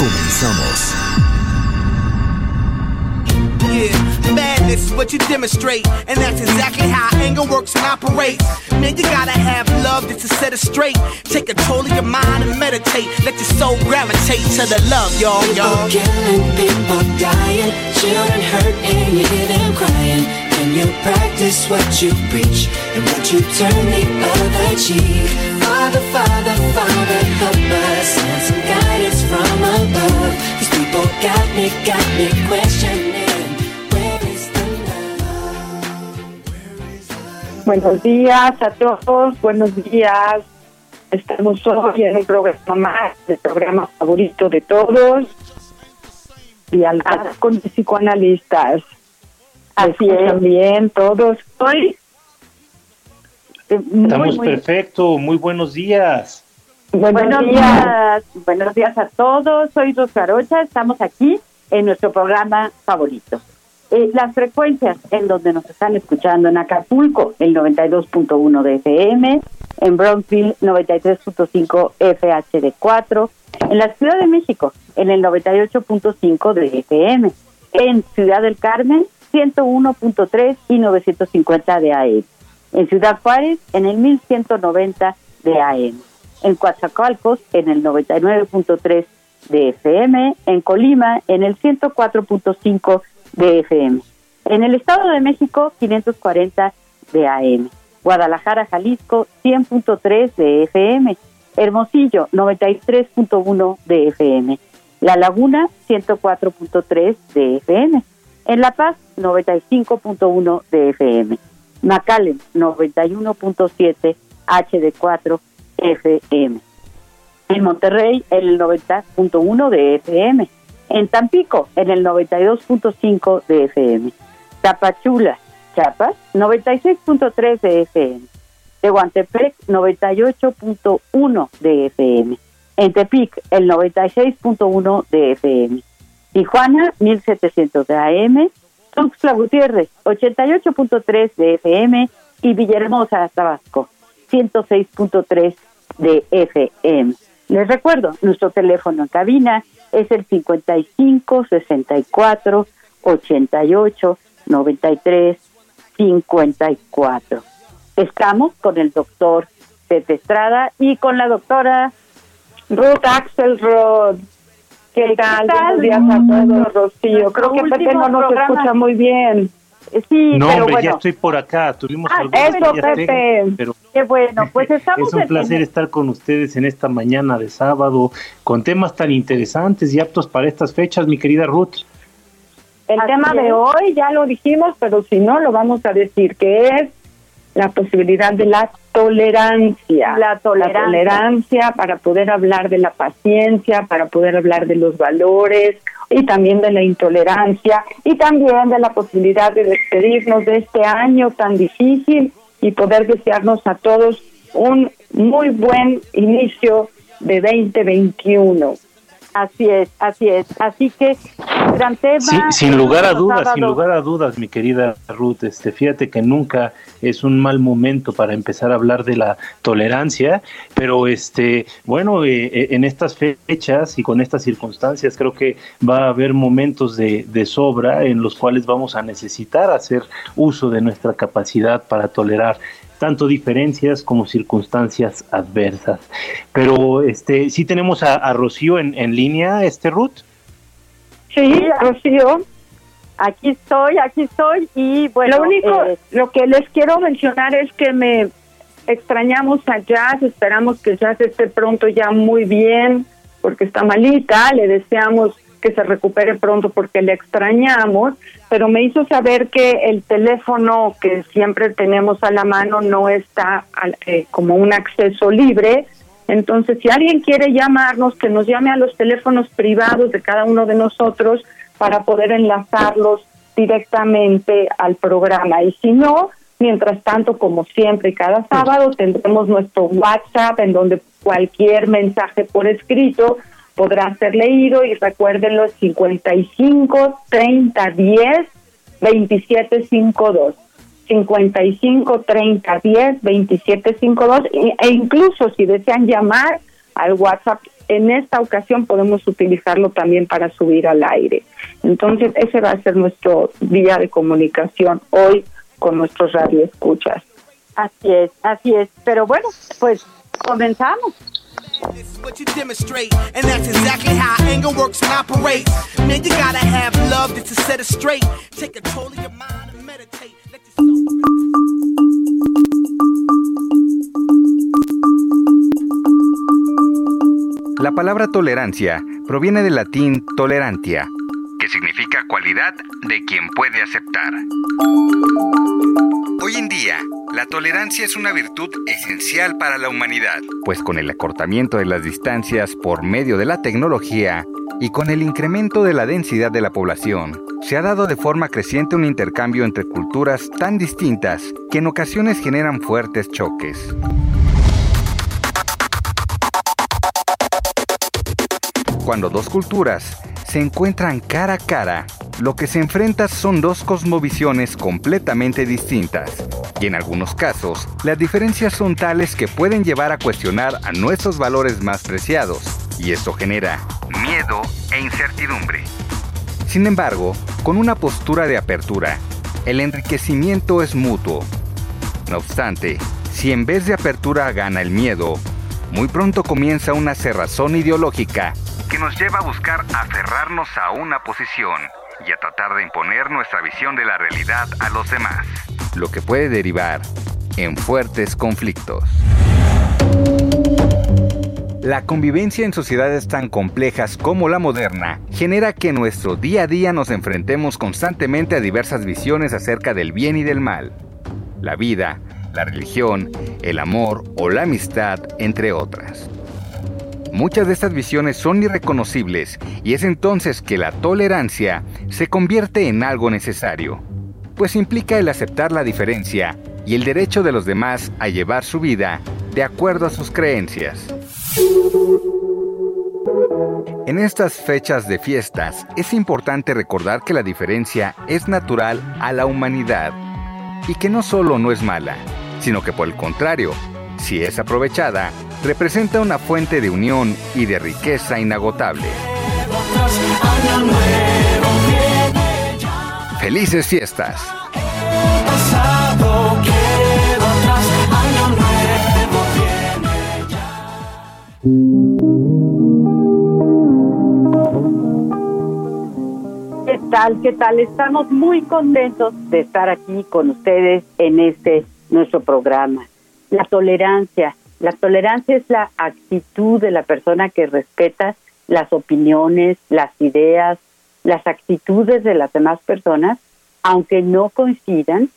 Comenzamos. Yeah, madness is what you demonstrate, and that's exactly how anger works and operates. Man, you gotta have love just to set it straight. Take control of your mind and meditate. Let your soul gravitate to the love, y'all, y'all. People killing, people dying, children hurt, and you hear them crying. Can you practice what you preach and what you turn the other cheek? Father, Father, Father, help us Buenos días a todos, buenos días. Estamos hoy en un programa más, el programa favorito de todos. Y al con psicoanalistas. Así es. También todos. Hoy. eh, muy, Estamos muy- perfecto, muy buenos días. buenos, Buenos días. días, buenos días a todos. Soy Rosarocha, estamos aquí en nuestro programa favorito. Eh, las frecuencias en donde nos están escuchando en Acapulco, el 92.1 de FM, en Bronxville 93.5 FHD4, en la Ciudad de México en el 98.5 de FM, en Ciudad del Carmen 101.3 y 950 de AM, en Ciudad Juárez en el 1190 de AM en Coatzacoalcos en el 99.3 de FM, en Colima en el 104.5 de FM, en el Estado de México 540 de AM, Guadalajara, Jalisco 100.3 de FM, Hermosillo 93.1 de FM, La Laguna 104.3 de FM, en La Paz 95.1 de FM, McAllen 91.7 HD4 FM. En Monterrey, el 90.1 de FM. En Tampico, en el 92.5 de FM. Tapachula, Chiapas, 96.3 de FM. Tehuantepec, 98.1 de FM. En Tepic, el 96.1 de FM. Tijuana, 1700 de AM. Tuxtla Gutiérrez, 88.3 de FM. Y Villahermosa, Tabasco, 106.3 de FM. Les recuerdo, nuestro teléfono en cabina es el 55 64 88 93 54. Estamos con el doctor Pepe Estrada y con la doctora Ruth Axelrod. ¿Qué tal? tal? Buenos días a todos, Rocío. Creo que Pepe no nos programa. escucha muy bien. Eh, Sí, No, pero hombre, ya bueno, estoy por acá. Tuvimos Ah, eso, Pepe. técnicas, pero qué bueno. Pues estamos es un placer en- estar con ustedes en esta mañana de sábado con temas tan interesantes y aptos para estas fechas, mi querida Ruth. El Así tema de hoy ya lo dijimos, pero si no, lo vamos a decir, que es la posibilidad de la tolerancia. La tolerancia. tolerancia para poder hablar de la paciencia, para poder hablar de los valores y también de la intolerancia y también de la posibilidad de despedirnos de este año tan difícil y poder desearnos a todos un muy buen inicio de 2021. Así es, así es. Así que, gran tema. Sin, sin lugar a dudas, sin lugar a dudas, mi querida Ruth, este, fíjate que nunca es un mal momento para empezar a hablar de la tolerancia, pero este, bueno, eh, eh, en estas fechas y con estas circunstancias creo que va a haber momentos de, de sobra en los cuales vamos a necesitar hacer uso de nuestra capacidad para tolerar tanto diferencias como circunstancias adversas. Pero este, sí tenemos a, Rocío en, en, línea, este Ruth. Sí, Rocío. Aquí estoy, aquí estoy y bueno. Lo único, eh, lo que les quiero mencionar es que me extrañamos a Jazz, esperamos que Jazz esté pronto ya muy bien porque está malita, le deseamos que se recupere pronto porque le extrañamos, pero me hizo saber que el teléfono que siempre tenemos a la mano no está eh, como un acceso libre. Entonces, si alguien quiere llamarnos, que nos llame a los teléfonos privados de cada uno de nosotros para poder enlazarlos directamente al programa. Y si no, mientras tanto, como siempre, cada sábado tendremos nuestro WhatsApp en donde cualquier mensaje por escrito podrá ser leído y recuerden los 55 30 10 27 52. 55 30 10 27 52 e incluso si desean llamar al WhatsApp en esta ocasión podemos utilizarlo también para subir al aire. Entonces, ese va a ser nuestro día de comunicación hoy con nuestros radioescuchas. Así es, así es. Pero bueno, pues comenzamos. What you demonstrate, and that's exactly how anger works and operates. Man, you gotta have love to set it straight. Take control of your mind and meditate. Let La palabra tolerancia proviene del latín tolerantia, que significa cualidad de quien puede aceptar. Hoy en día, la tolerancia es una virtud esencial para la humanidad, pues con el acortamiento de las distancias por medio de la tecnología y con el incremento de la densidad de la población, se ha dado de forma creciente un intercambio entre culturas tan distintas que en ocasiones generan fuertes choques. Cuando dos culturas se encuentran cara a cara, lo que se enfrenta son dos cosmovisiones completamente distintas. Y en algunos casos, las diferencias son tales que pueden llevar a cuestionar a nuestros valores más preciados. Y esto genera miedo e incertidumbre. Sin embargo, con una postura de apertura, el enriquecimiento es mutuo. No obstante, si en vez de apertura gana el miedo, muy pronto comienza una cerrazón ideológica que nos lleva a buscar aferrarnos a una posición y a tratar de imponer nuestra visión de la realidad a los demás, lo que puede derivar en fuertes conflictos. La convivencia en sociedades tan complejas como la moderna genera que en nuestro día a día nos enfrentemos constantemente a diversas visiones acerca del bien y del mal, la vida, la religión, el amor o la amistad, entre otras. Muchas de estas visiones son irreconocibles y es entonces que la tolerancia se convierte en algo necesario, pues implica el aceptar la diferencia y el derecho de los demás a llevar su vida de acuerdo a sus creencias. En estas fechas de fiestas es importante recordar que la diferencia es natural a la humanidad y que no solo no es mala, sino que por el contrario, si es aprovechada, representa una fuente de unión y de riqueza inagotable. Felices fiestas. ¿Qué tal? ¿Qué tal? Estamos muy contentos de estar aquí con ustedes en este nuestro programa. La tolerancia, la tolerancia es la actitud de la persona que respeta las opiniones, las ideas, las actitudes de las demás personas, aunque no coincidan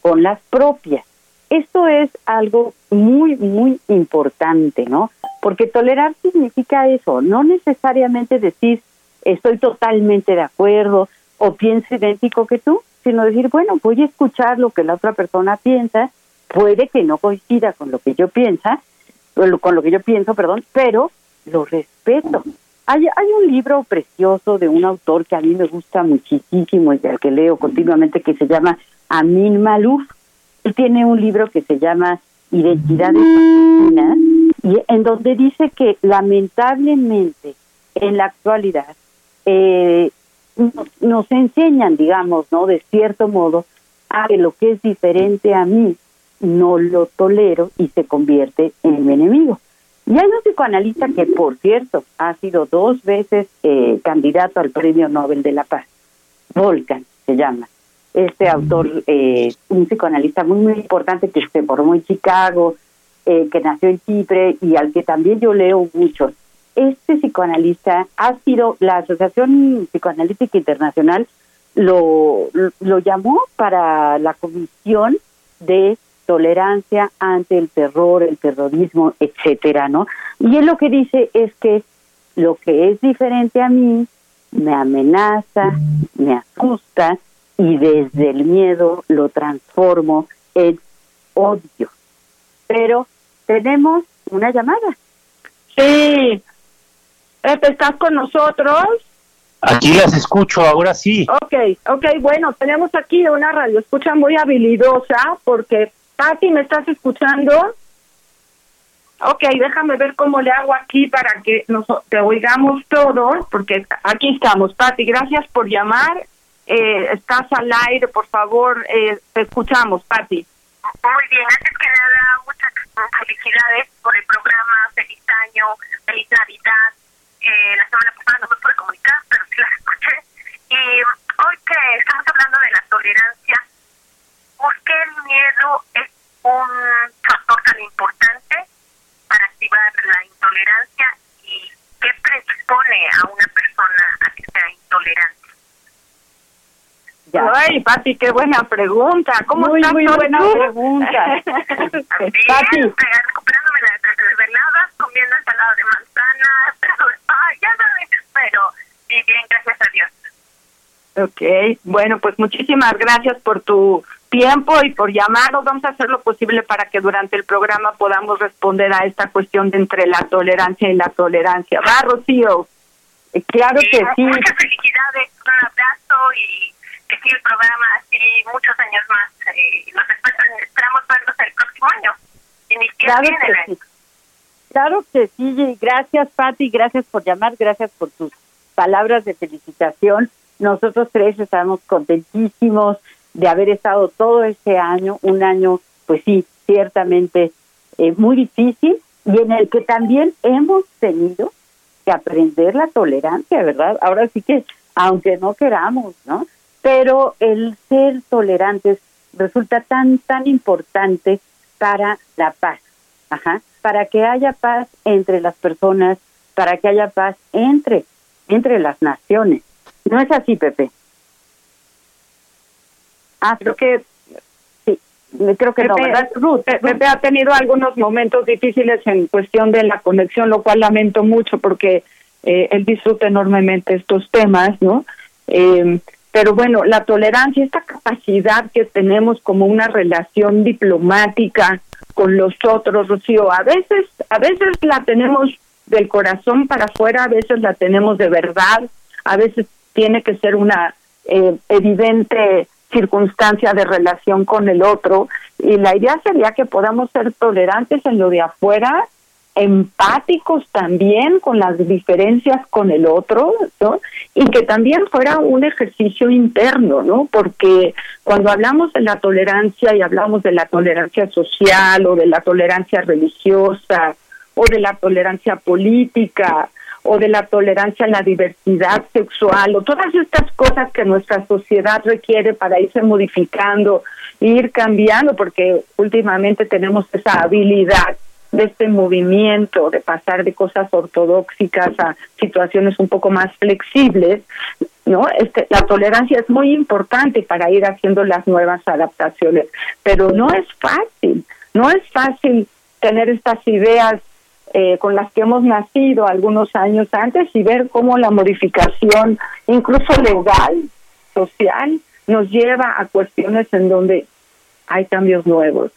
con las propias. Esto es algo muy, muy importante, ¿no? Porque tolerar significa eso, no necesariamente decir estoy totalmente de acuerdo o pienso idéntico que tú, sino decir, bueno, voy a escuchar lo que la otra persona piensa puede que no coincida con lo que yo piensa, con lo que yo pienso, perdón, pero lo respeto. Hay, hay un libro precioso de un autor que a mí me gusta muchísimo y al que leo continuamente que se llama Amin Malouf. Él tiene un libro que se llama Identidades y en donde dice que lamentablemente en la actualidad eh, nos enseñan, digamos, ¿no? De cierto modo, a que lo que es diferente a mí no lo tolero y se convierte en mi enemigo. Y hay un psicoanalista que, por cierto, ha sido dos veces eh, candidato al Premio Nobel de la Paz, Volcan se llama. Este autor, eh, un psicoanalista muy, muy importante que se formó en Chicago, eh, que nació en Chipre y al que también yo leo mucho. Este psicoanalista ha sido, la Asociación Psicoanalítica Internacional lo, lo llamó para la comisión de tolerancia ante el terror, el terrorismo, etcétera, ¿no? Y él lo que dice es que lo que es diferente a mí me amenaza, me asusta y desde el miedo lo transformo en odio. Pero tenemos una llamada. Sí. ¿Estás con nosotros? Aquí las escucho, ahora sí. Ok, ok, bueno, tenemos aquí una radio escucha muy habilidosa porque Pati, ¿me estás escuchando? Ok, déjame ver cómo le hago aquí para que nos te oigamos todos, porque aquí estamos. Pati, gracias por llamar. Eh, estás al aire, por favor, eh, te escuchamos, Pati. Muy bien, antes que nada, muchas felicidades por el programa, feliz año, feliz Navidad. Eh, la semana pasada no me pude comunicar, pero sí la escuché. Y hoy estamos hablando de la tolerancia, ¿por qué el miedo es un factor tan importante para activar la intolerancia y qué predispone a una persona a que sea intolerante? Ay, Pati, qué buena pregunta. ¿Cómo muy, estás? muy buena ¿Tú? pregunta. Bien, Pati. recuperándome de las desveladas, comiendo ensalada de manzana, pero, ay, ya sabes, pero y bien, gracias a Dios. Ok, bueno, pues muchísimas gracias por tu tiempo y por llamarnos. Vamos a hacer lo posible para que durante el programa podamos responder a esta cuestión de entre la tolerancia y la tolerancia. Va, Rocío. Eh, Claro que sí. Muchas felicidades, un abrazo y que siga el programa así muchos años más. Eh, y nos esperamos, verlos el próximo año. Claro el que año. sí. Claro que sí, gracias Pati, gracias por llamar, gracias por tus palabras de felicitación. Nosotros tres estamos contentísimos de haber estado todo este año, un año, pues sí, ciertamente eh, muy difícil y en el que también hemos tenido que aprender la tolerancia, ¿verdad? Ahora sí que, aunque no queramos, ¿no? Pero el ser tolerantes resulta tan, tan importante para la paz, ajá, para que haya paz entre las personas, para que haya paz entre, entre las naciones. ¿No es así, Pepe? Ah, creo que sí, creo que no, Pepe, ¿verdad? Ruth, Ruth. Pepe ha tenido algunos momentos difíciles en cuestión de la conexión, lo cual lamento mucho porque eh, él disfruta enormemente estos temas, ¿no? Eh, pero bueno, la tolerancia, esta capacidad que tenemos como una relación diplomática con los otros, Rocío, a veces, a veces la tenemos del corazón para afuera, a veces la tenemos de verdad, a veces tiene que ser una eh, evidente circunstancia de relación con el otro y la idea sería que podamos ser tolerantes en lo de afuera, empáticos también con las diferencias con el otro, ¿no? Y que también fuera un ejercicio interno, ¿no? Porque cuando hablamos de la tolerancia y hablamos de la tolerancia social o de la tolerancia religiosa o de la tolerancia política o de la tolerancia a la diversidad sexual o todas estas cosas que nuestra sociedad requiere para irse modificando ir cambiando porque últimamente tenemos esa habilidad de este movimiento de pasar de cosas ortodoxicas a situaciones un poco más flexibles, ¿no? Este, la tolerancia es muy importante para ir haciendo las nuevas adaptaciones, pero no es fácil, no es fácil tener estas ideas eh, con las que hemos nacido algunos años antes y ver cómo la modificación, incluso legal, social, nos lleva a cuestiones en donde hay cambios nuevos.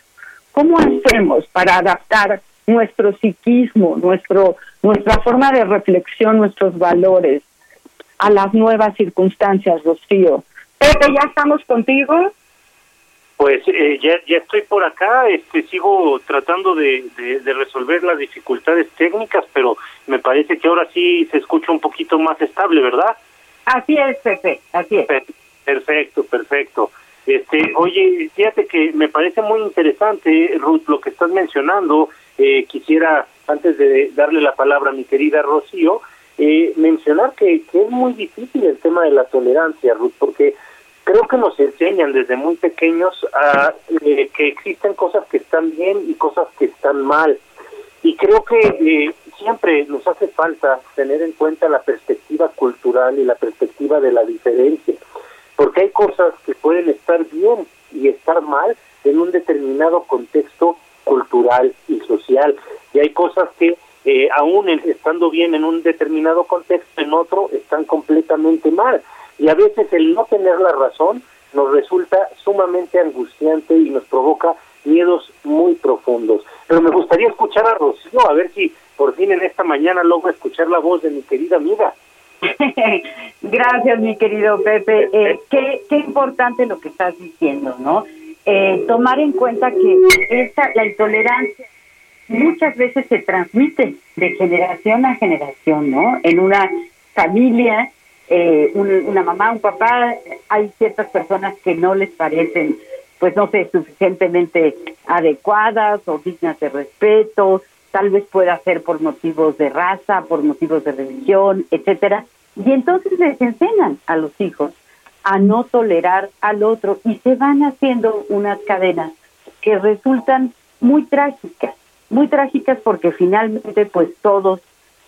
¿Cómo hacemos para adaptar nuestro psiquismo, nuestro, nuestra forma de reflexión, nuestros valores a las nuevas circunstancias, Rocío? Pepe, ¿ya estamos contigo? Pues eh, ya, ya estoy por acá, este, sigo tratando de, de, de resolver las dificultades técnicas, pero me parece que ahora sí se escucha un poquito más estable, ¿verdad? Así es, Pepe, así es. Per- Perfecto, perfecto. Este, oye, fíjate que me parece muy interesante, Ruth, lo que estás mencionando. Eh, quisiera, antes de darle la palabra a mi querida Rocío, eh, mencionar que, que es muy difícil el tema de la tolerancia, Ruth, porque creo que nos enseñan desde muy pequeños a eh, que existen cosas que están bien y cosas que están mal. Y creo que eh, siempre nos hace falta tener en cuenta la perspectiva cultural y la perspectiva de la diferencia, porque hay cosas que pueden estar bien y estar mal en un determinado contexto cultural y social, y hay cosas que eh, aún estando bien en un determinado contexto, en otro están completamente mal. Y a veces el no tener la razón nos resulta sumamente angustiante y nos provoca miedos muy profundos. Pero me gustaría escuchar a Rocío, a ver si por fin en esta mañana logro escuchar la voz de mi querida amiga. Gracias, mi querido Pepe. Eh, qué, qué importante lo que estás diciendo, ¿no? Eh, tomar en cuenta que esta, la intolerancia muchas veces se transmite de generación a generación, ¿no? En una familia eh, una mamá, un papá, hay ciertas personas que no les parecen, pues no sé, suficientemente adecuadas o dignas de respeto, tal vez pueda ser por motivos de raza, por motivos de religión, etcétera, y entonces les enseñan a los hijos a no tolerar al otro y se van haciendo unas cadenas que resultan muy trágicas, muy trágicas porque finalmente pues todos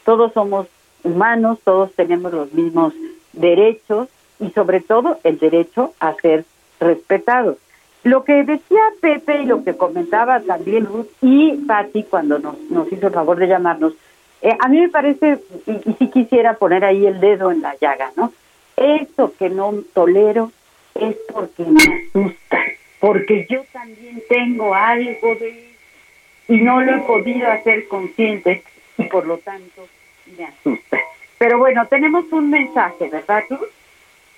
todos somos humanos, todos tenemos los mismos derechos y sobre todo el derecho a ser respetados. Lo que decía Pepe y lo que comentaba también Ruth y Patti cuando nos, nos hizo el favor de llamarnos, eh, a mí me parece, y, y sí quisiera poner ahí el dedo en la llaga, ¿no? Eso que no tolero es porque me asusta, porque yo también tengo algo de y no lo he podido hacer consciente y por lo tanto Pero bueno, tenemos un mensaje, ¿verdad tú?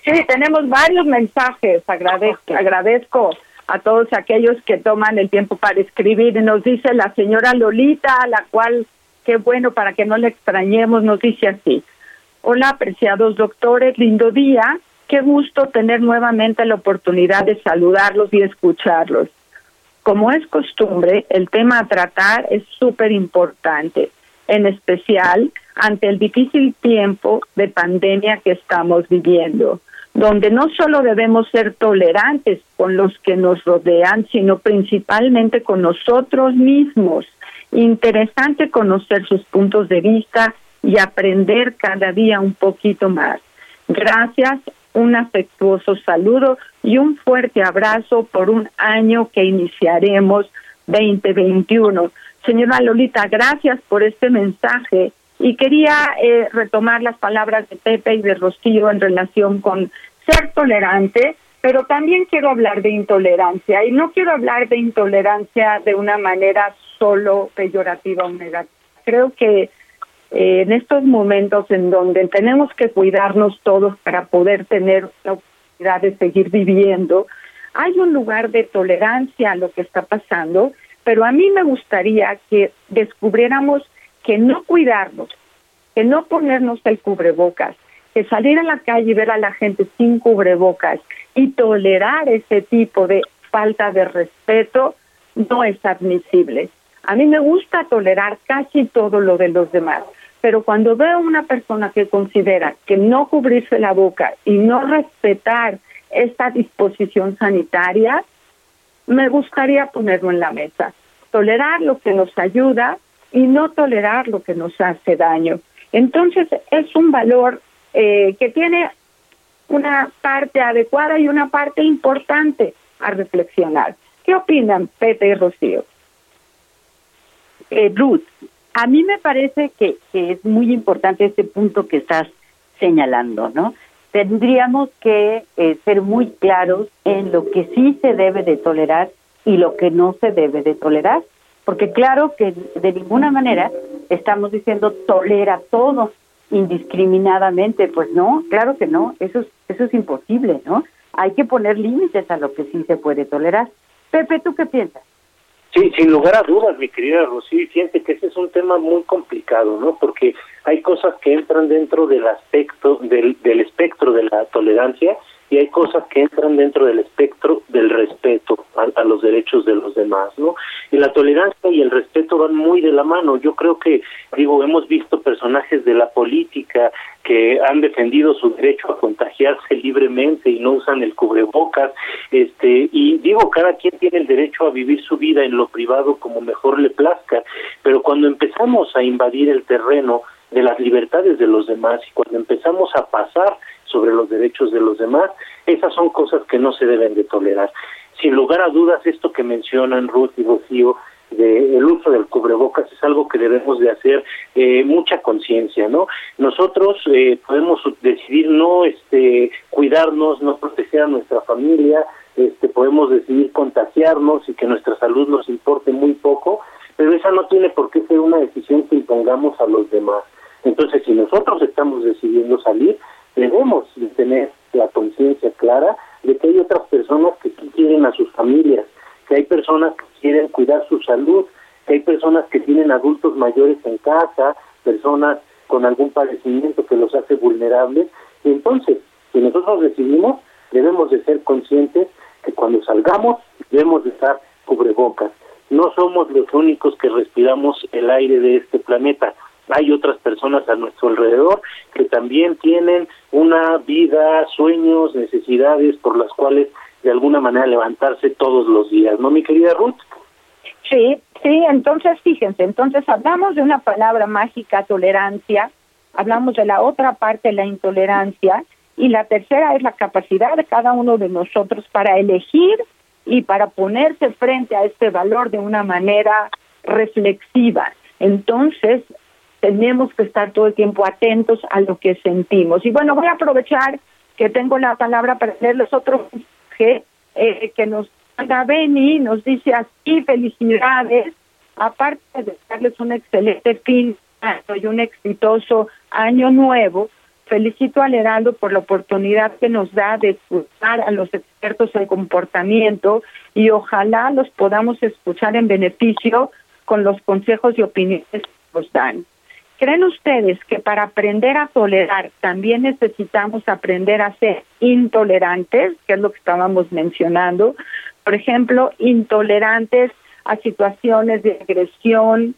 Sí, tenemos varios mensajes. Agradezco, agradezco a todos aquellos que toman el tiempo para escribir. Nos dice la señora Lolita, a la cual, qué bueno, para que no le extrañemos, nos dice así. Hola, apreciados doctores, lindo día. Qué gusto tener nuevamente la oportunidad de saludarlos y escucharlos. Como es costumbre, el tema a tratar es súper importante en especial ante el difícil tiempo de pandemia que estamos viviendo, donde no solo debemos ser tolerantes con los que nos rodean, sino principalmente con nosotros mismos. Interesante conocer sus puntos de vista y aprender cada día un poquito más. Gracias, un afectuoso saludo y un fuerte abrazo por un año que iniciaremos 2021. Señora Lolita, gracias por este mensaje y quería eh, retomar las palabras de Pepe y de Rocío en relación con ser tolerante, pero también quiero hablar de intolerancia y no quiero hablar de intolerancia de una manera solo peyorativa o negativa. Creo que eh, en estos momentos en donde tenemos que cuidarnos todos para poder tener la oportunidad de seguir viviendo, hay un lugar de tolerancia a lo que está pasando pero a mí me gustaría que descubriéramos que no cuidarnos, que no ponernos el cubrebocas, que salir a la calle y ver a la gente sin cubrebocas y tolerar ese tipo de falta de respeto no es admisible. A mí me gusta tolerar casi todo lo de los demás, pero cuando veo una persona que considera que no cubrirse la boca y no respetar esta disposición sanitaria, me gustaría ponerlo en la mesa. Tolerar lo que nos ayuda y no tolerar lo que nos hace daño. Entonces es un valor eh, que tiene una parte adecuada y una parte importante a reflexionar. ¿Qué opinan Pepe y Rocío? Eh, Ruth, a mí me parece que, es muy importante este punto que estás señalando, ¿no? tendríamos que eh, ser muy claros en lo que sí se debe de tolerar y lo que no se debe de tolerar, porque claro que de ninguna manera estamos diciendo tolera todo indiscriminadamente, pues no, claro que no, eso es, eso es imposible, ¿no? Hay que poner límites a lo que sí se puede tolerar. Pepe, ¿tú qué piensas? Sí, sin lugar a dudas, mi querida Rosy, fíjense que ese es un tema muy complicado, ¿no? Porque hay cosas que entran dentro del aspecto, del, del espectro de la tolerancia y hay cosas que entran dentro del espectro del respeto a, a, los derechos de los demás, ¿no? Y la tolerancia y el respeto van muy de la mano. Yo creo que, digo, hemos visto personajes de la política que han defendido su derecho a contagiarse libremente y no usan el cubrebocas, este, y digo, cada quien tiene el derecho a vivir su vida en lo privado como mejor le plazca, pero cuando empezamos a invadir el terreno de las libertades de los demás y cuando empezamos a pasar sobre los derechos de los demás, esas son cosas que no se deben de tolerar. Sin lugar a dudas, esto que mencionan Ruth y Rocío, de el uso del cubrebocas es algo que debemos de hacer eh, mucha conciencia, ¿no? Nosotros eh, podemos decidir no este cuidarnos, no proteger a nuestra familia, este podemos decidir contagiarnos y que nuestra salud nos importe muy poco, pero esa no tiene por qué ser una decisión que impongamos a los demás. Entonces, si nosotros estamos decidiendo salir, debemos de tener la conciencia clara de que hay otras personas que quieren a sus familias, que hay personas que quieren cuidar su salud, que hay personas que tienen adultos mayores en casa, personas con algún padecimiento que los hace vulnerables. Y entonces, si nosotros decidimos, debemos de ser conscientes que cuando salgamos debemos de estar cubrebocas. No somos los únicos que respiramos el aire de este planeta hay otras personas a nuestro alrededor que también tienen una vida, sueños, necesidades por las cuales de alguna manera levantarse todos los días, ¿no, mi querida Ruth? Sí, sí, entonces fíjense, entonces hablamos de una palabra mágica, tolerancia, hablamos de la otra parte, la intolerancia, y la tercera es la capacidad de cada uno de nosotros para elegir y para ponerse frente a este valor de una manera reflexiva. Entonces, tenemos que estar todo el tiempo atentos a lo que sentimos. Y bueno, voy a aprovechar que tengo la palabra para leerles otro mensaje eh, que nos manda Beni, nos dice así, felicidades, aparte de darles un excelente fin y un exitoso año nuevo, felicito al Heraldo por la oportunidad que nos da de escuchar a los expertos en comportamiento y ojalá los podamos escuchar en beneficio con los consejos y opiniones que nos dan. ¿Creen ustedes que para aprender a tolerar también necesitamos aprender a ser intolerantes, que es lo que estábamos mencionando? Por ejemplo, intolerantes a situaciones de agresión,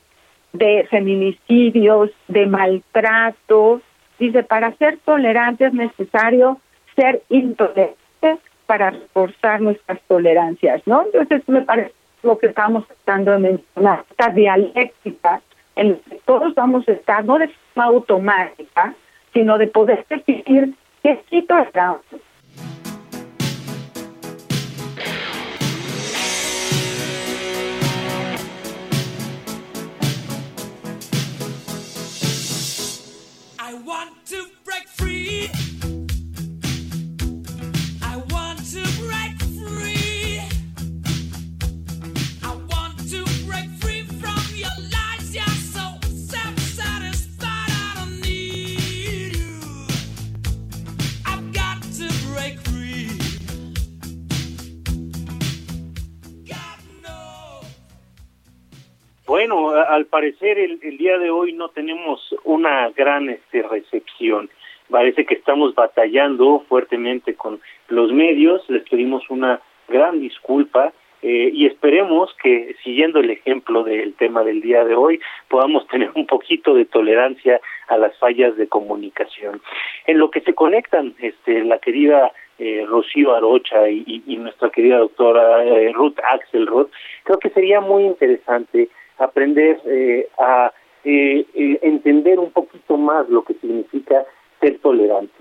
de feminicidios, de maltrato. Dice, para ser tolerante es necesario ser intolerante para reforzar nuestras tolerancias, ¿no? Entonces, me parece lo que estamos tratando de mencionar, esta dialéctica en todos vamos a estar, no de forma automática, sino de poder decidir qué situación I want Bueno, al parecer el, el día de hoy no tenemos una gran este, recepción. Parece que estamos batallando fuertemente con los medios. Les pedimos una gran disculpa eh, y esperemos que, siguiendo el ejemplo del tema del día de hoy, podamos tener un poquito de tolerancia a las fallas de comunicación. En lo que se conectan, este, la querida eh, Rocío Arocha y nuestra querida doctora eh, Ruth Axelrod, creo que sería muy interesante aprender eh, a eh, eh, entender un poquito más lo que significa ser tolerante.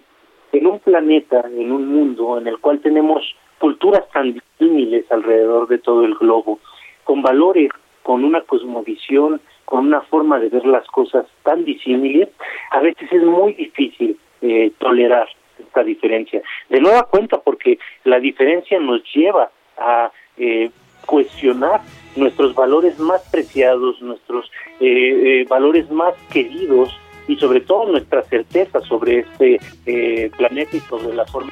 En un planeta, en un mundo en el cual tenemos culturas tan disímiles alrededor de todo el globo, con valores, con una cosmovisión, con una forma de ver las cosas tan disímiles, a veces es muy difícil eh, tolerar esta diferencia. De nueva cuenta, porque la diferencia nos lleva a eh, cuestionar nuestros valores más preciados, nuestros eh, eh, valores más queridos y sobre todo nuestra certeza sobre este eh, planeta y sobre la forma.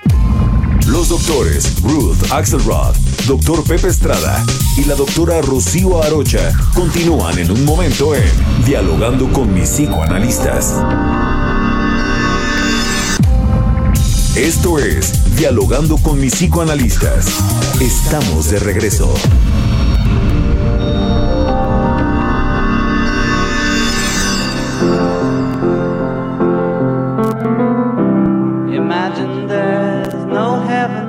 Los doctores Ruth Axelrod, doctor Pepe Estrada y la doctora Rocío Arocha continúan en un momento en Dialogando con mis psicoanalistas. Esto es Dialogando con mis psicoanalistas. Estamos de regreso. Imagine there's no heaven.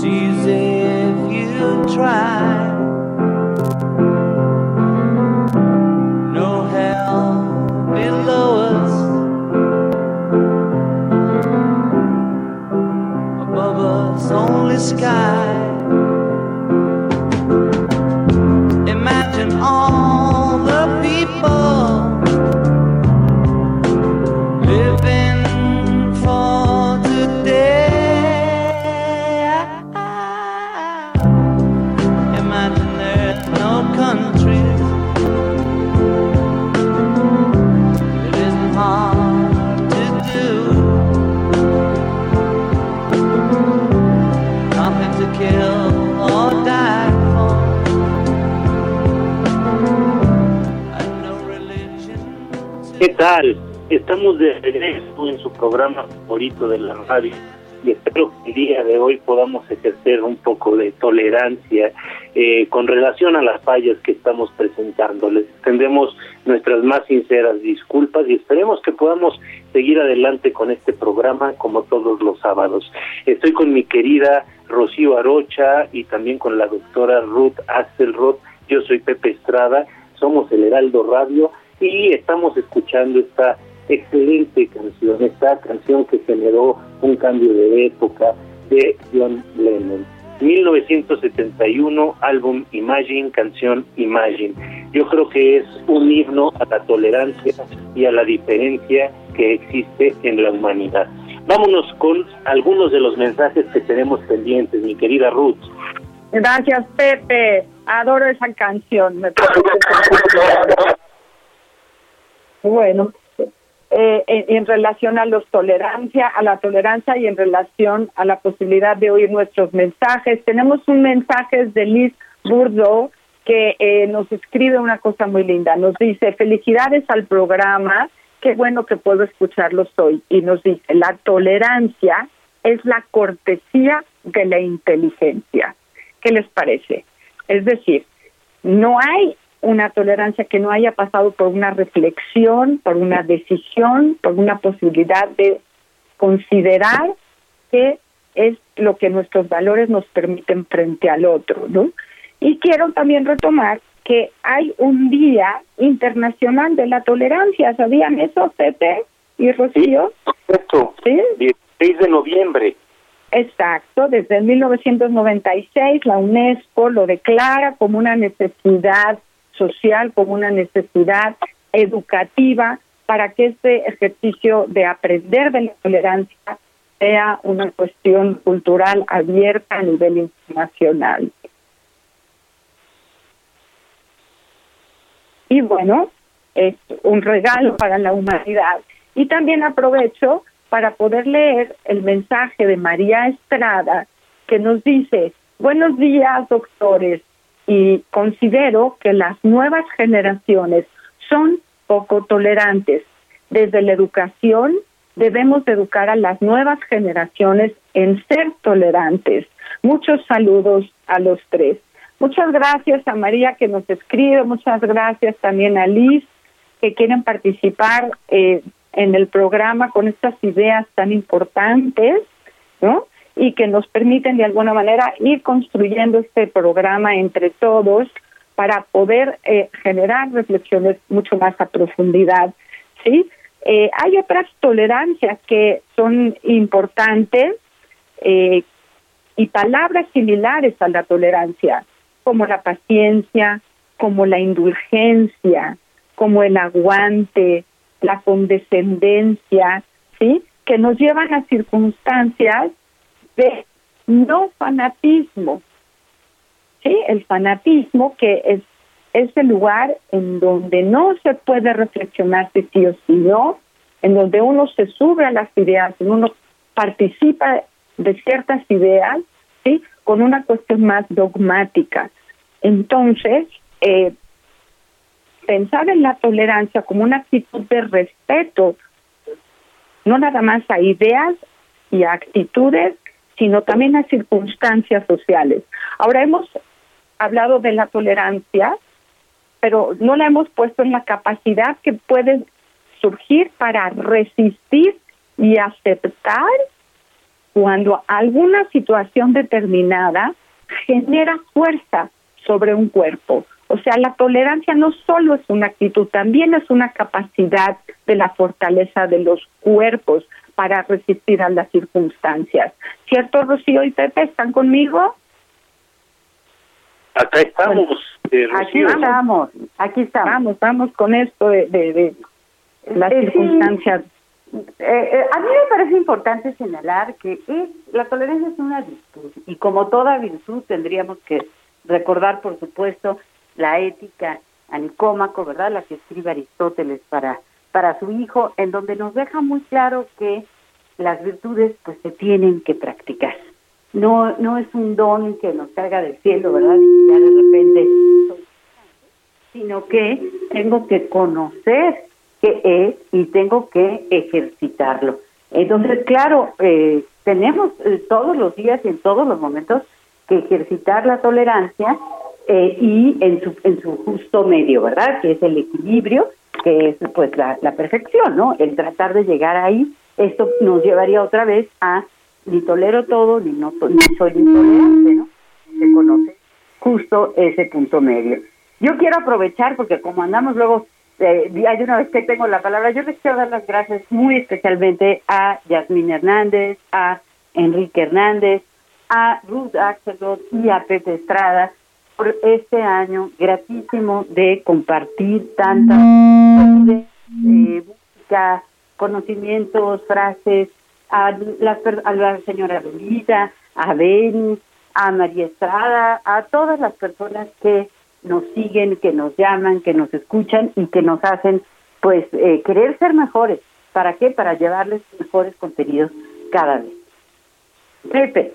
Sees if you try. Tal? Estamos de regreso en su programa favorito de la radio y espero que el día de hoy podamos ejercer un poco de tolerancia eh, con relación a las fallas que estamos presentando. Les extendemos nuestras más sinceras disculpas y esperemos que podamos seguir adelante con este programa como todos los sábados. Estoy con mi querida Rocío Arocha y también con la doctora Ruth Axelrod. Yo soy Pepe Estrada, somos el Heraldo Radio y estamos escuchando esta excelente canción, esta canción que generó un cambio de época de John Lennon. 1971, álbum Imagine, canción Imagine. Yo creo que es un himno a la tolerancia y a la diferencia que existe en la humanidad. Vámonos con algunos de los mensajes que tenemos pendientes, mi querida Ruth. Gracias, Pepe. Adoro esa canción. Me parece bueno, eh, en, relación a los tolerancia, a la tolerancia y en relación a la posibilidad de oír nuestros mensajes, tenemos un mensaje de Liz Burdo que eh, nos escribe una cosa muy linda. Nos dice felicidades al programa, qué bueno que puedo escucharlos hoy. Y nos dice la tolerancia es la cortesía de la inteligencia. ¿Qué les parece? Es decir, no hay una tolerancia que no haya pasado por una reflexión, por una decisión, por una posibilidad de considerar qué es lo que nuestros valores nos permiten frente al otro, ¿no? Y quiero también retomar que hay un día internacional de la tolerancia, ¿sabían eso, Pepe y Rocío? Esto, ¿Sí? 16 de noviembre. Exacto, desde 1996 la UNESCO lo declara como una necesidad social, como una necesidad educativa para que este ejercicio de aprender de la tolerancia sea una cuestión cultural abierta a nivel internacional. Y bueno, es un regalo para la humanidad. Y también aprovecho para poder leer el mensaje de María Estrada que nos dice, buenos días doctores, y considero que las nuevas generaciones son poco tolerantes. Desde la educación debemos educar a las nuevas generaciones en ser tolerantes. Muchos saludos a los tres. Muchas gracias a María que nos escribe, muchas gracias también a Liz que quieren participar eh, en el programa con estas ideas tan importantes, ¿no? Y que nos permiten de alguna manera ir construyendo este programa entre todos para poder eh, generar reflexiones mucho más a profundidad, ¿sí? Eh, hay otras tolerancias que son importantes eh, y palabras similares a la tolerancia, como la paciencia, como la indulgencia, como el aguante, la condescendencia, ¿sí? Que nos llevan a circunstancias de no fanatismo. ¿Sí? El fanatismo que es ese lugar en donde no se puede reflexionar si sí o si no, en donde uno se sube a las ideas, uno participa de ciertas ideas, ¿sí? Con una cuestión más dogmática. Entonces, eh, pensar en la tolerancia como una actitud de respeto no nada más a ideas y a actitudes, sino también a circunstancias sociales. Ahora hemos hablado de la tolerancia, pero no la hemos puesto en la capacidad que puede surgir para resistir y aceptar cuando alguna situación determinada genera fuerza sobre un cuerpo. O sea, la tolerancia no solo es una actitud, también es una capacidad de la fortaleza de los cuerpos para resistir a las circunstancias. ¿Cierto, Rocío y Pepe? ¿Están conmigo? Acá estamos. eh, Aquí estamos, aquí estamos. Vamos, vamos con esto de, de, de las Eh, sí. circunstancias. Eh, eh, a mí me parece importante señalar que es, la tolerancia es una virtud y como toda virtud tendríamos que recordar, por supuesto, la ética a Nicómaco, ¿verdad? La que escribe Aristóteles para, para su hijo, en donde nos deja muy claro que las virtudes pues se tienen que practicar. No, no es un don que nos caiga del cielo, ¿verdad? Y ya de repente sino que tengo que conocer qué es y tengo que ejercitarlo. Entonces, claro, eh, tenemos eh, todos los días y en todos los momentos que ejercitar la tolerancia eh, y en su, en su justo medio, ¿verdad? Que es el equilibrio, que es pues la, la perfección, ¿no? El tratar de llegar ahí, esto nos llevaría otra vez a ni tolero todo, ni no ni soy intolerante, ¿no? Se conoce justo ese punto medio. Yo quiero aprovechar, porque como andamos luego, eh, de una vez que tengo la palabra, yo les quiero dar las gracias muy especialmente a Yasmín Hernández, a Enrique Hernández, a Ruth Axelrod y a Pepe Estrada por este año gratísimo de compartir tanta eh, música, conocimientos, frases, a la, per- a la señora Lolita, a Beni, a María Estrada, a todas las personas que nos siguen, que nos llaman, que nos escuchan y que nos hacen pues eh, querer ser mejores. ¿Para qué? Para llevarles mejores contenidos cada vez. Pepe.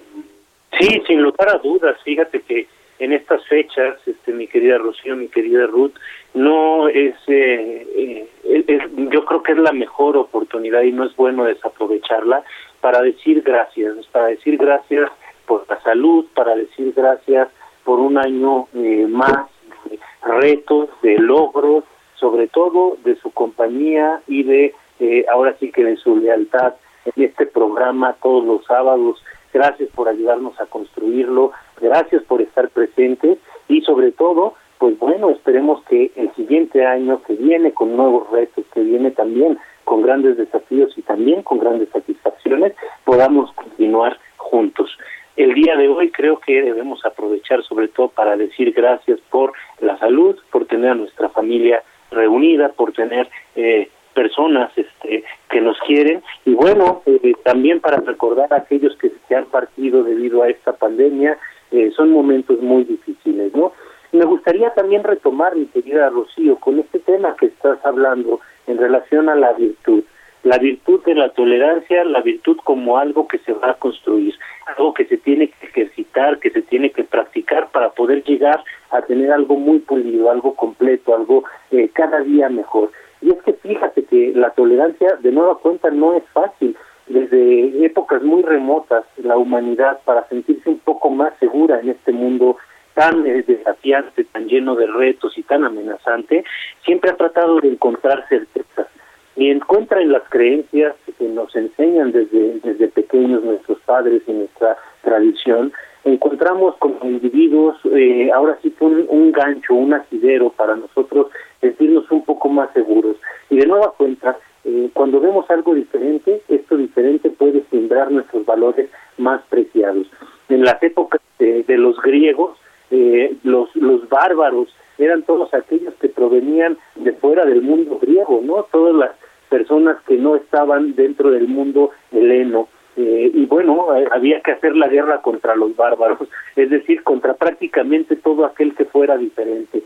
Sí, sin lugar a dudas, fíjate que en estas fechas, este, mi querida Rocío, mi querida Ruth, no es, eh, eh, yo creo que es la mejor oportunidad y no es bueno desaprovecharla para decir gracias, para decir gracias por la salud, para decir gracias por un año eh, más de retos, de logros, sobre todo de su compañía y de, eh, ahora sí que de su lealtad en este programa todos los sábados. Gracias por ayudarnos a construirlo, gracias por estar presentes y sobre todo, pues bueno, esperemos que el siguiente año que viene con nuevos retos, que viene también con grandes desafíos y también con grandes satisfacciones, podamos continuar juntos. El día de hoy creo que debemos aprovechar sobre todo para decir gracias por la salud, por tener a nuestra familia reunida, por tener eh, personas este, que nos quieren y bueno, eh, también para recordar a aquellos que se han partido debido a esta pandemia, eh, son momentos muy difíciles, ¿no? Me gustaría también retomar, mi querida Rocío, con este tema que estás hablando en relación a la virtud. La virtud de la tolerancia, la virtud como algo que se va a construir, algo que se tiene que ejercitar, que se tiene que practicar para poder llegar a tener algo muy pulido, algo completo, algo eh, cada día mejor. Y es que fíjate que la tolerancia, de nueva cuenta, no es fácil. Desde épocas muy remotas, la humanidad, para sentirse un poco más segura en este mundo tan eh, desafiante, tan lleno de retos y tan amenazante, siempre ha tratado de encontrar certezas. Y encuentra en las creencias que nos enseñan desde, desde pequeños nuestros padres y nuestra tradición, encontramos como individuos eh, ahora sí un, un gancho, un asidero para nosotros sentirnos un poco más seguros. Y de nueva cuenta, eh, cuando vemos algo diferente, esto diferente puede sembrar nuestros valores más preciados. En las épocas de, los griegos, eh, los, los bárbaros eran todos aquellos que provenían de fuera del mundo griego, ¿no? Todas las personas que no estaban dentro del mundo heleno. Eh, y bueno, eh, había que hacer la guerra contra los bárbaros, es decir, contra prácticamente todo aquel que fuera diferente.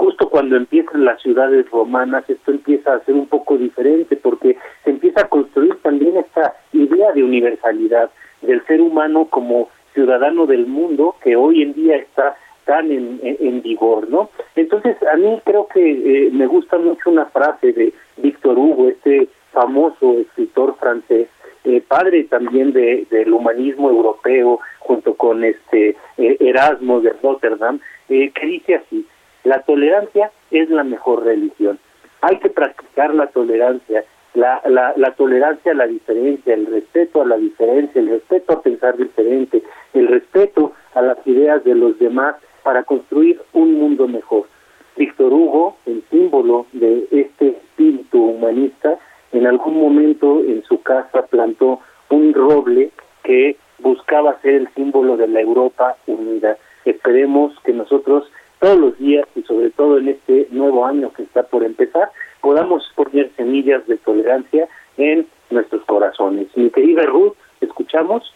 Justo cuando empiezan las ciudades romanas, esto empieza a ser un poco diferente porque se empieza a construir también esta idea de universalidad del ser humano como ciudadano del mundo que hoy en día está tan en, vigor, ¿no? Entonces, a mí creo que eh, me gusta mucho una frase de Víctor Hugo, este famoso escritor francés, eh, padre también de, del humanismo europeo, junto con este eh, Erasmo de Rotterdam, eh, que dice así, la tolerancia es la mejor religión. Hay que practicar la tolerancia, la, la, la tolerancia a la diferencia, el respeto a la diferencia, el respeto a pensar diferente, el respeto a las ideas de los demás para construir un mundo mejor. Víctor Hugo, el símbolo de este espíritu humanista, en algún momento en su casa plantó un roble que buscaba ser el símbolo de la Europa unida. Esperemos que nosotros todos los días y sobre todo en este nuevo año que está por empezar, podamos poner semillas de tolerancia en nuestros corazones. Mi querida Ruth, ¿escuchamos?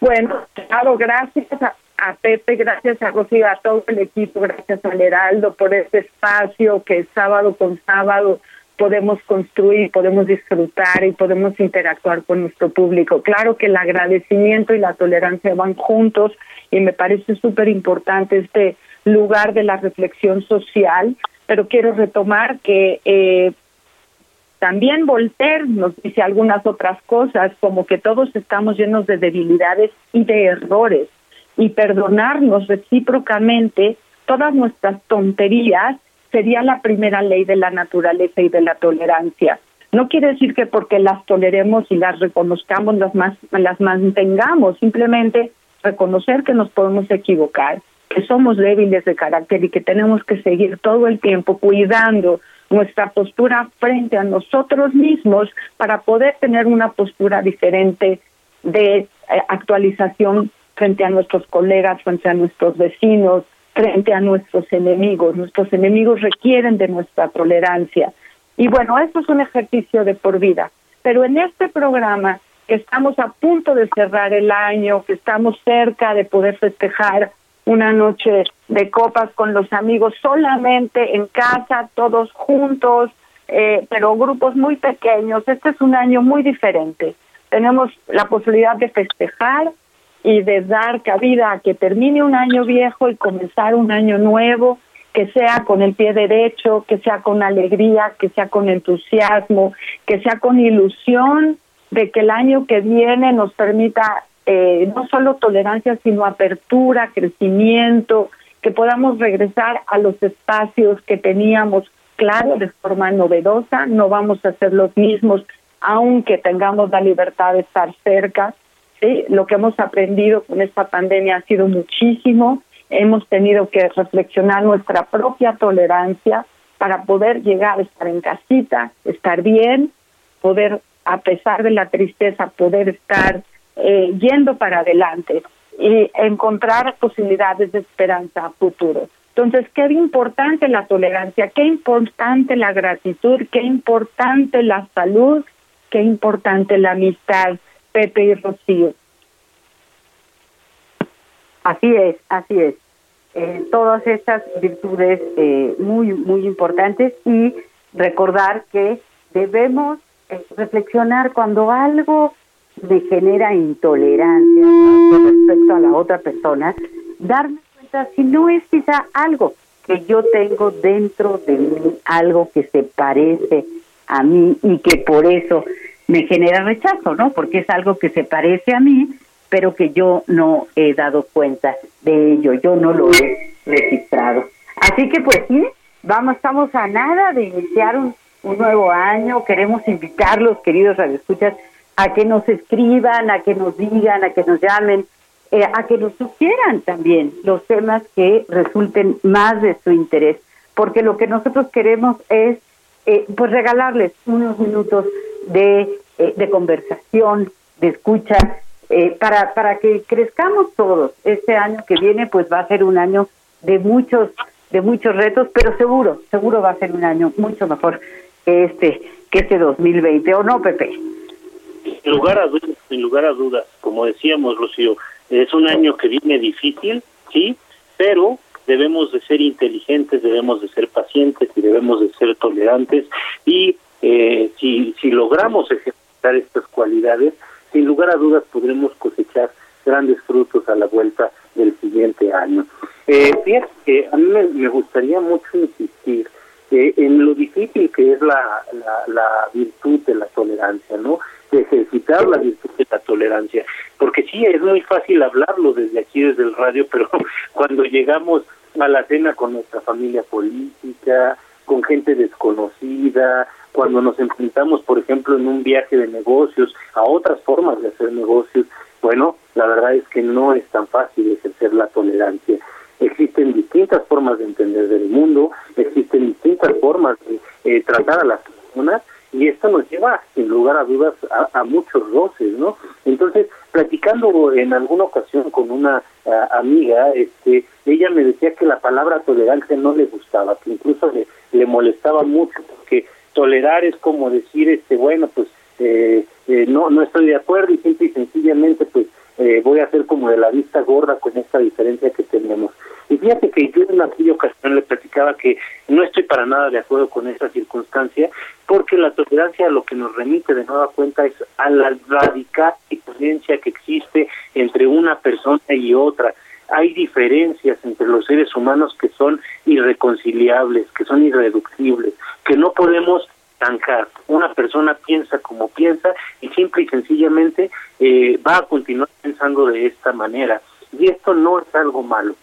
Bueno, claro, gracias a, a Pepe, gracias a Rocío, a todo el equipo, gracias al Heraldo por este espacio que sábado con sábado podemos construir, podemos disfrutar y podemos interactuar con nuestro público. Claro que el agradecimiento y la tolerancia van juntos y me parece súper importante este lugar de la reflexión social, pero quiero retomar que eh, también Voltaire nos dice algunas otras cosas, como que todos estamos llenos de debilidades y de errores, y perdonarnos recíprocamente todas nuestras tonterías sería la primera ley de la naturaleza y de la tolerancia. No quiere decir que porque las toleremos y las reconozcamos, las, más, las mantengamos, simplemente reconocer que nos podemos equivocar, que somos débiles de carácter y que tenemos que seguir todo el tiempo cuidando nuestra postura frente a nosotros mismos para poder tener una postura diferente de eh, actualización frente a nuestros colegas, frente a nuestros vecinos, frente a nuestros enemigos. Nuestros enemigos requieren de nuestra tolerancia. Y bueno, esto es un ejercicio de por vida. Pero en este programa, que estamos a punto de cerrar el año, que estamos cerca de poder festejar una noche de copas con los amigos solamente en casa, todos juntos, eh, pero grupos muy pequeños. Este es un año muy diferente. Tenemos la posibilidad de festejar, y de dar cabida a que termine un año viejo y comenzar un año nuevo, que sea con el pie derecho, que sea con alegría, que sea con entusiasmo, que sea con ilusión de que el año que viene nos permita eh, no solo tolerancia, sino apertura, crecimiento, que podamos regresar a los espacios que teníamos, claro, de forma novedosa, no vamos a ser los mismos, aunque tengamos la libertad de estar cerca, lo que hemos aprendido con esta pandemia ha sido muchísimo. Hemos tenido que reflexionar nuestra propia tolerancia para poder llegar a estar en casita, estar bien, poder, a pesar de la tristeza, poder estar eh, yendo para adelante y encontrar posibilidades de esperanza a futuro. Entonces, qué importante la tolerancia, qué importante la gratitud, qué importante la salud, qué importante la amistad. Pepe y Rocío. Así es, así es. Eh, todas estas virtudes eh, muy, muy importantes y recordar que debemos eh, reflexionar cuando algo me genera intolerancia con respecto a la otra persona, darme cuenta si no es quizá algo que yo tengo dentro de mí, algo que se parece a mí y que por eso me genera rechazo, ¿no? Porque es algo que se parece a mí, pero que yo no he dado cuenta de ello, yo no lo he registrado. Así que pues sí, vamos, estamos a nada de iniciar un, nuevo año, queremos invitarlos, queridos radioescuchas, a que nos escriban, a que nos digan, a que nos llamen, eh, a que nos sugieran también los temas que resulten más de su interés, porque lo que nosotros queremos es eh, pues regalarles unos minutos de, eh, de conversación, de escucha, eh, para, para que crezcamos todos. Este año que viene pues va a ser un año de muchos, de muchos retos, pero seguro, seguro va a ser un año mucho mejor que este, que este 2020, ¿o no, Pepe? Sin lugar a dudas, como decíamos, Rocío, es un año que viene difícil, sí, pero debemos de ser inteligentes, debemos de ser pacientes y debemos de ser tolerantes y eh, si, logramos ejecutar estas cualidades, sin lugar a dudas podremos cosechar grandes frutos a la vuelta del siguiente año. Eh, fíjate que a mí me, gustaría mucho insistir en lo difícil que es la virtud de la tolerancia, ¿no? De ejercitar la virtud de la tolerancia. Porque sí, es muy fácil hablarlo desde aquí, desde el radio, pero cuando llegamos a la cena con nuestra familia política, con gente desconocida, cuando nos enfrentamos, por ejemplo, en un viaje de negocios, a otras formas de hacer negocios, bueno, la verdad es que no es tan fácil ejercer la tolerancia. Existen distintas formas de entender del mundo, existen distintas formas de eh, tratar a las personas y esto nos lleva, sin lugar a dudas, a, a muchos roces, ¿no? Entonces, platicando en alguna ocasión con una ah, amiga, este, ella me decía que la palabra tolerancia no le gustaba, que incluso le, le molestaba mucho, porque tolerar es como decir, este, bueno, pues eh, eh, no, no estoy de acuerdo y simple y sencillamente, pues eh, voy a hacer como de la vista gorda con esta diferencia que tenemos. Y fíjate que yo en aquella ocasión le platicaba que no estoy para nada de acuerdo con esta circunstancia, porque la tolerancia lo que nos remite de nueva cuenta es a la radical diferencia que existe entre una persona y otra. Hay diferencias entre los seres humanos que son irreconciliables, que son irreductibles, que no podemos Una persona piensa como piensa y simple y sencillamente eh, va a continuar pensando de esta manera. Y esto no es algo malo.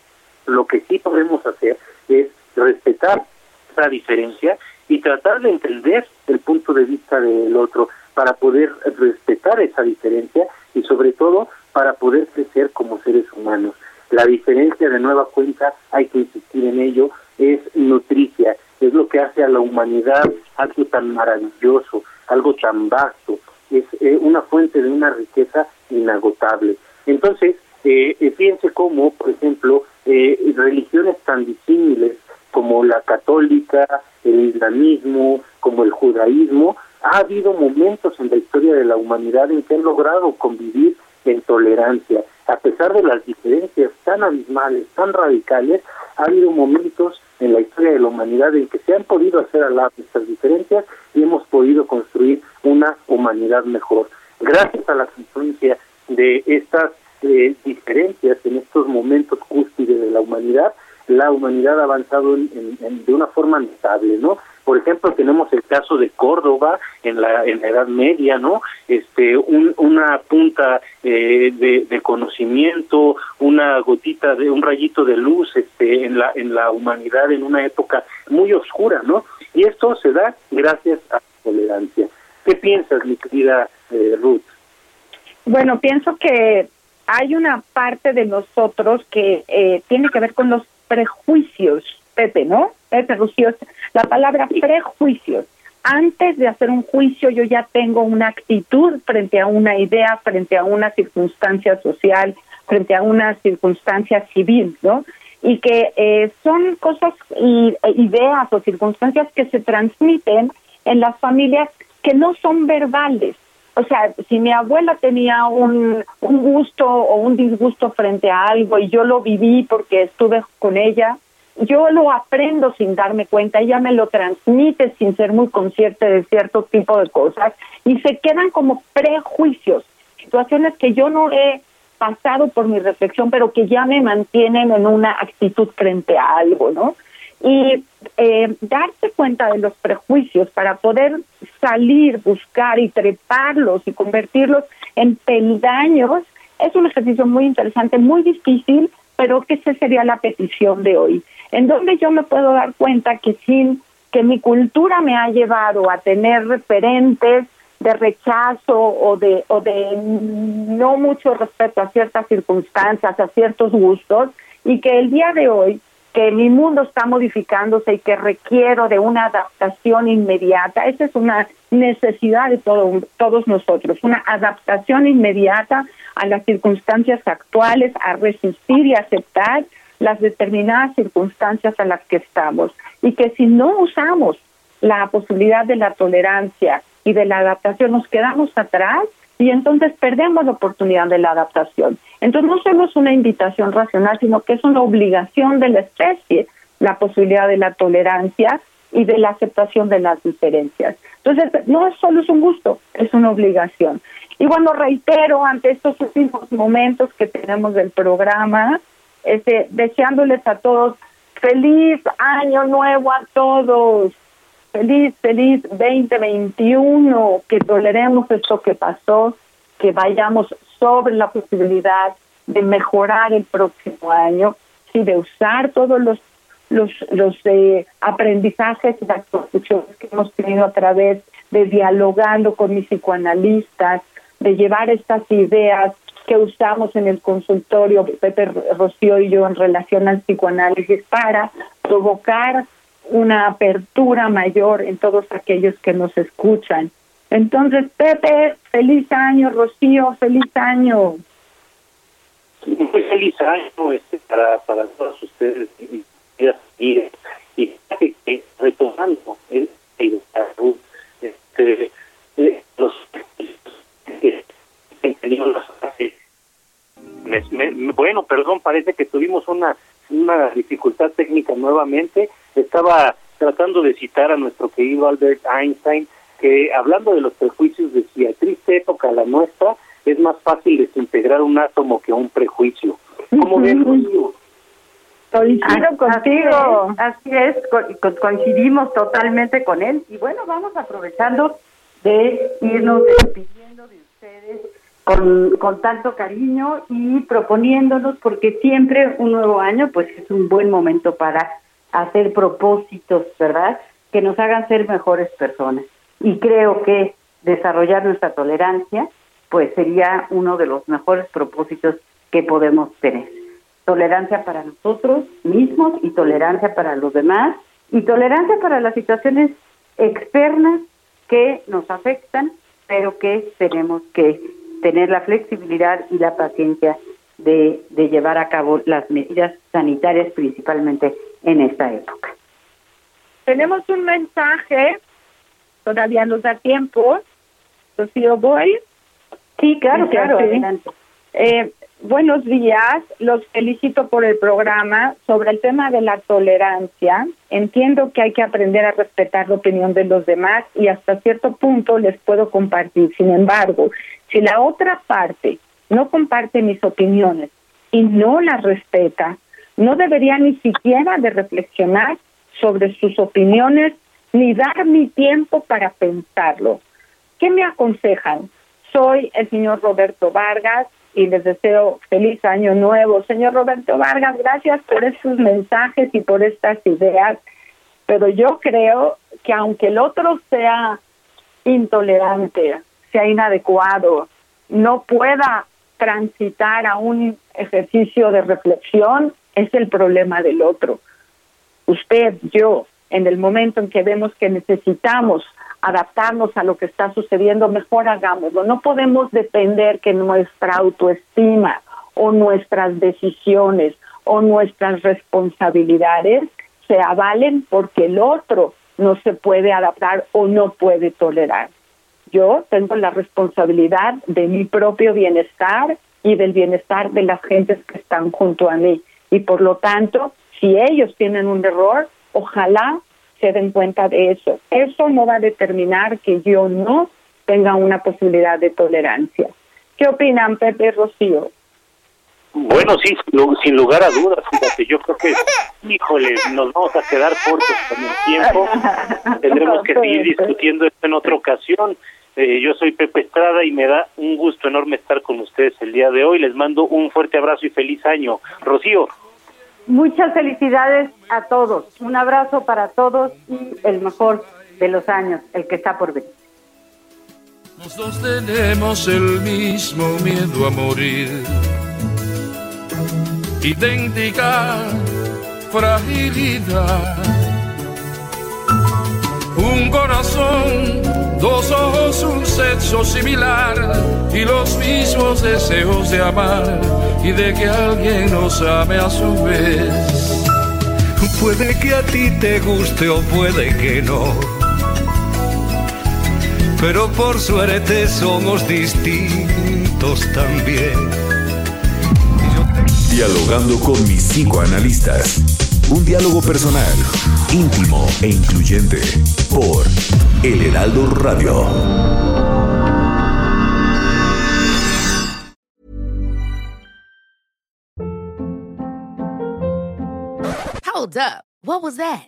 Lo que sí podemos hacer es respetar esa diferencia y tratar de entender el punto de vista del otro para poder respetar esa diferencia y sobre todo para poder crecer como seres humanos. La diferencia de nueva cuenta, hay que insistir en ello, es nutricia, es lo que hace a la humanidad algo tan maravilloso, algo tan vasto, es eh, una fuente de una riqueza inagotable. Entonces, eh, eh, fíjense cómo, por ejemplo, eh, religiones tan disímiles como la católica, el islamismo, como el judaísmo, ha habido momentos en la historia de la humanidad en que han logrado convivir en tolerancia. A pesar de las diferencias tan abismales, tan radicales, ha habido momentos en la historia de la humanidad en que se han podido hacer a lado estas diferencias y hemos podido construir una humanidad mejor. Gracias a la confluencia de estas eh, diferencias en estos momentos cúspides de la humanidad, la humanidad ha avanzado en, en- en- de una forma notable, ¿no? Por ejemplo, tenemos el caso de Córdoba en la, en la Edad Media, ¿no? Este, un- una punta eh, de, conocimiento, una gotita de un rayito de luz, este, en la en la humanidad en una época muy oscura, ¿no? Y esto se da gracias a la tolerancia. ¿Qué piensas, mi querida eh, Ruth? Bueno, pienso que hay una parte de nosotros que eh, tiene que ver con los prejuicios, Pepe, ¿no? Pepe Rocío, la palabra prejuicios. Antes de hacer un juicio, yo ya tengo una actitud frente a una idea, frente a una circunstancia social, frente a una circunstancia civil, ¿no? Y que eh, son cosas y e ideas o circunstancias que se transmiten en las familias que no son verbales. O sea, si mi abuela tenía un gusto o un disgusto frente a algo y yo lo viví porque estuve con ella, yo lo aprendo sin darme cuenta, ella me lo transmite sin ser muy consciente de cierto tipo de cosas y se quedan como prejuicios, situaciones que yo no he pasado por mi reflexión, pero que ya me mantienen en una actitud frente a algo, ¿no? Y eh, darse cuenta de los prejuicios para poder salir, buscar y treparlos y convertirlos en peldaños es un ejercicio muy interesante, muy difícil, pero que esa sería la petición de hoy, en donde yo me puedo dar cuenta que sin que mi cultura me ha llevado a tener referentes de rechazo o de o de no mucho respeto a ciertas circunstancias, a ciertos gustos y que el día de hoy que mi mundo está modificándose y que requiero de una adaptación inmediata, esa es una necesidad de todo, todos nosotros, una adaptación inmediata a las circunstancias actuales, a resistir y aceptar las determinadas circunstancias a las que estamos. Y que si no usamos la posibilidad de la tolerancia y de la adaptación, nos quedamos atrás y entonces perdemos la oportunidad de la adaptación. Entonces no solo es una invitación racional, sino que es una obligación de la especie la posibilidad de la tolerancia y de la aceptación de las diferencias. Entonces no solo es un gusto, es una obligación. Y bueno, reitero ante estos últimos momentos que tenemos del programa, este, deseándoles a todos feliz año nuevo a todos. feliz, feliz 2021, que toleremos esto que pasó, que vayamos sobre la posibilidad de mejorar el próximo año, sí, de usar todos los los, los eh, aprendizajes y las construcciones que hemos tenido a través de dialogando con mis psicoanalistas, de llevar estas ideas que usamos en el consultorio, Pepe Rocío y yo, en relación al psicoanálisis, para provocar una apertura mayor en todos aquellos que nos escuchan. Entonces, Pepe, feliz año, Rocío, feliz año. Muy feliz año este, para, para todos ustedes y, tuvimos una una dificultad técnica nuevamente. Estaba tratando de citar a nuestro querido Albert Einstein, que hablando de los prejuicios decía, triste época la nuestra, es más fácil desintegrar un átomo que un prejuicio. ¿Cómo Rocío? Coincido contigo. Así es, co coincidimos totalmente con él. Y bueno, vamos aprovechando de irnos despidiendo con, con tanto cariño y proponiéndonos, porque siempre un nuevo año pues es un buen momento para hacer propósitos, ¿verdad? Que nos hagan ser mejores personas. Y creo que desarrollar nuestra tolerancia pues sería uno de los mejores propósitos que podemos tener. Tolerancia para nosotros mismos y tolerancia para los demás y tolerancia para las situaciones externas que nos afectan, pero que tenemos que tener la flexibilidad y la paciencia de, de llevar a cabo las medidas sanitarias, principalmente en esta época. Tenemos un mensaje, todavía nos da tiempo. Rocío, ¿voy? Sí, claro, claro, adelante. Eh, buenos días, los felicito por el programa. Sobre el tema de la tolerancia, entiendo que hay que aprender a respetar la opinión de los demás y hasta cierto punto les puedo compartir. Sin embargo, si la otra parte no comparte mis opiniones y no las respeta, no debería ni siquiera de reflexionar sobre sus opiniones ni dar mi tiempo para pensarlo. ¿Qué me aconsejan? Soy el señor Roberto Vargas y les deseo feliz año nuevo. Señor Roberto Vargas, gracias por estos mensajes y por estas ideas, pero yo creo que aunque el otro sea intolerante, sea inadecuado, no pueda transitar a un ejercicio de reflexión, es el problema del otro. Usted, yo, en el momento en que vemos que necesitamos adaptarnos a lo que está sucediendo, mejor hagámoslo. No podemos depender que nuestra autoestima o nuestras decisiones o nuestras responsabilidades se avalen porque el otro no se puede adaptar o no puede tolerar. Yo tengo la responsabilidad de mi propio bienestar y del bienestar de las gentes que están junto a mí. Y por lo tanto, si ellos tienen un error, ojalá se den cuenta de eso. Eso no va a determinar que yo no tenga una posibilidad de tolerancia. ¿Qué opinan, Pepe Rocío? Bueno, sí, sin lugar a dudas, fíjate, yo creo que, híjole, nos vamos a quedar cortos con el tiempo, tendremos que seguir discutiendo esto en otra ocasión. Eh, yo soy Pepe Estrada y me da un gusto enorme estar con ustedes el día de hoy. Les mando un fuerte abrazo y feliz año. Rocío. Muchas felicidades a todos. Un abrazo para todos y el mejor de los años, el que está por venir. Nosotros tenemos el mismo miedo a morir. Idéntica fragilidad. Un corazón, dos ojos, un sexo similar y los mismos deseos de amar y de que alguien nos ame a su vez. Puede que a ti te guste o puede que no. Pero por suerte somos distintos también. Dialogando con mis cinco analistas. Un diálogo personal, íntimo e incluyente. Por El Heraldo Radio. Hold up. What was that?